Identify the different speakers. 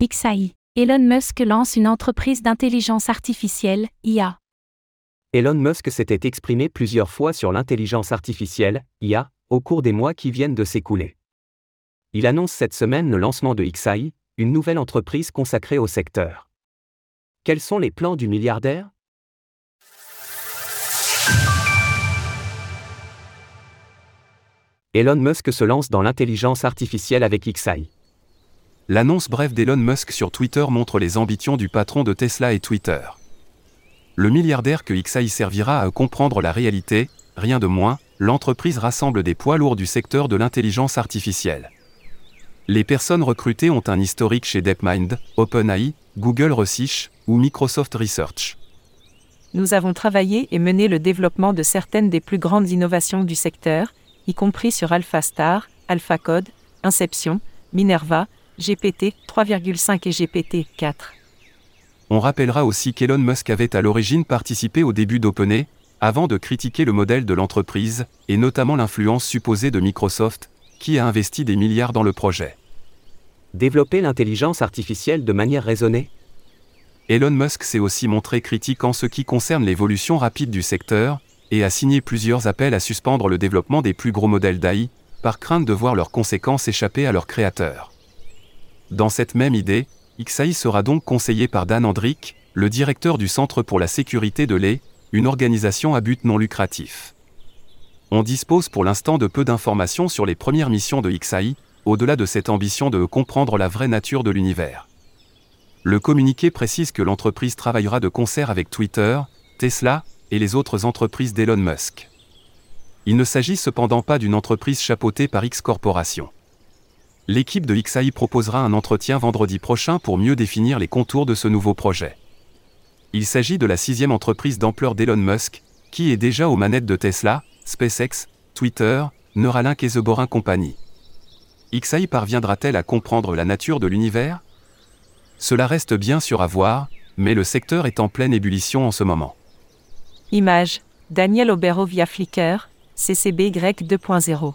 Speaker 1: XAI. Elon Musk lance une entreprise d'intelligence artificielle, IA.
Speaker 2: Elon Musk s'était exprimé plusieurs fois sur l'intelligence artificielle, IA, au cours des mois qui viennent de s'écouler. Il annonce cette semaine le lancement de XAI, une nouvelle entreprise consacrée au secteur. Quels sont les plans du milliardaire? Elon Musk se lance dans l'intelligence artificielle avec XAI.
Speaker 3: L'annonce brève d'Elon Musk sur Twitter montre les ambitions du patron de Tesla et Twitter. Le milliardaire que XAI servira à comprendre la réalité, rien de moins, l'entreprise rassemble des poids lourds du secteur de l'intelligence artificielle. Les personnes recrutées ont un historique chez DeepMind, OpenAI, Google Research ou Microsoft Research.
Speaker 4: Nous avons travaillé et mené le développement de certaines des plus grandes innovations du secteur, y compris sur AlphaStar, AlphaCode, Inception, Minerva, GPT 3,5 et GPT 4.
Speaker 3: On rappellera aussi qu'Elon Musk avait à l'origine participé au début d'OpenAI, avant de critiquer le modèle de l'entreprise, et notamment l'influence supposée de Microsoft, qui a investi des milliards dans le projet.
Speaker 2: Développer l'intelligence artificielle de manière raisonnée
Speaker 3: Elon Musk s'est aussi montré critique en ce qui concerne l'évolution rapide du secteur, et a signé plusieurs appels à suspendre le développement des plus gros modèles d'AI, par crainte de voir leurs conséquences échapper à leurs créateurs. Dans cette même idée, XAI sera donc conseillé par Dan Andrick, le directeur du Centre pour la sécurité de l'E, une organisation à but non lucratif. On dispose pour l'instant de peu d'informations sur les premières missions de XAI, au-delà de cette ambition de comprendre la vraie nature de l'univers. Le communiqué précise que l'entreprise travaillera de concert avec Twitter, Tesla et les autres entreprises d'Elon Musk. Il ne s'agit cependant pas d'une entreprise chapeautée par X Corporation. L'équipe de XAI proposera un entretien vendredi prochain pour mieux définir les contours de ce nouveau projet. Il s'agit de la sixième entreprise d'ampleur d'Elon Musk, qui est déjà aux manettes de Tesla, SpaceX, Twitter, Neuralink et The Boring Company. XAI parviendra-t-elle à comprendre la nature de l'univers? Cela reste bien sûr à voir, mais le secteur est en pleine ébullition en ce moment.
Speaker 4: Image Daniel Obero via Flickr, CCBY 2.0.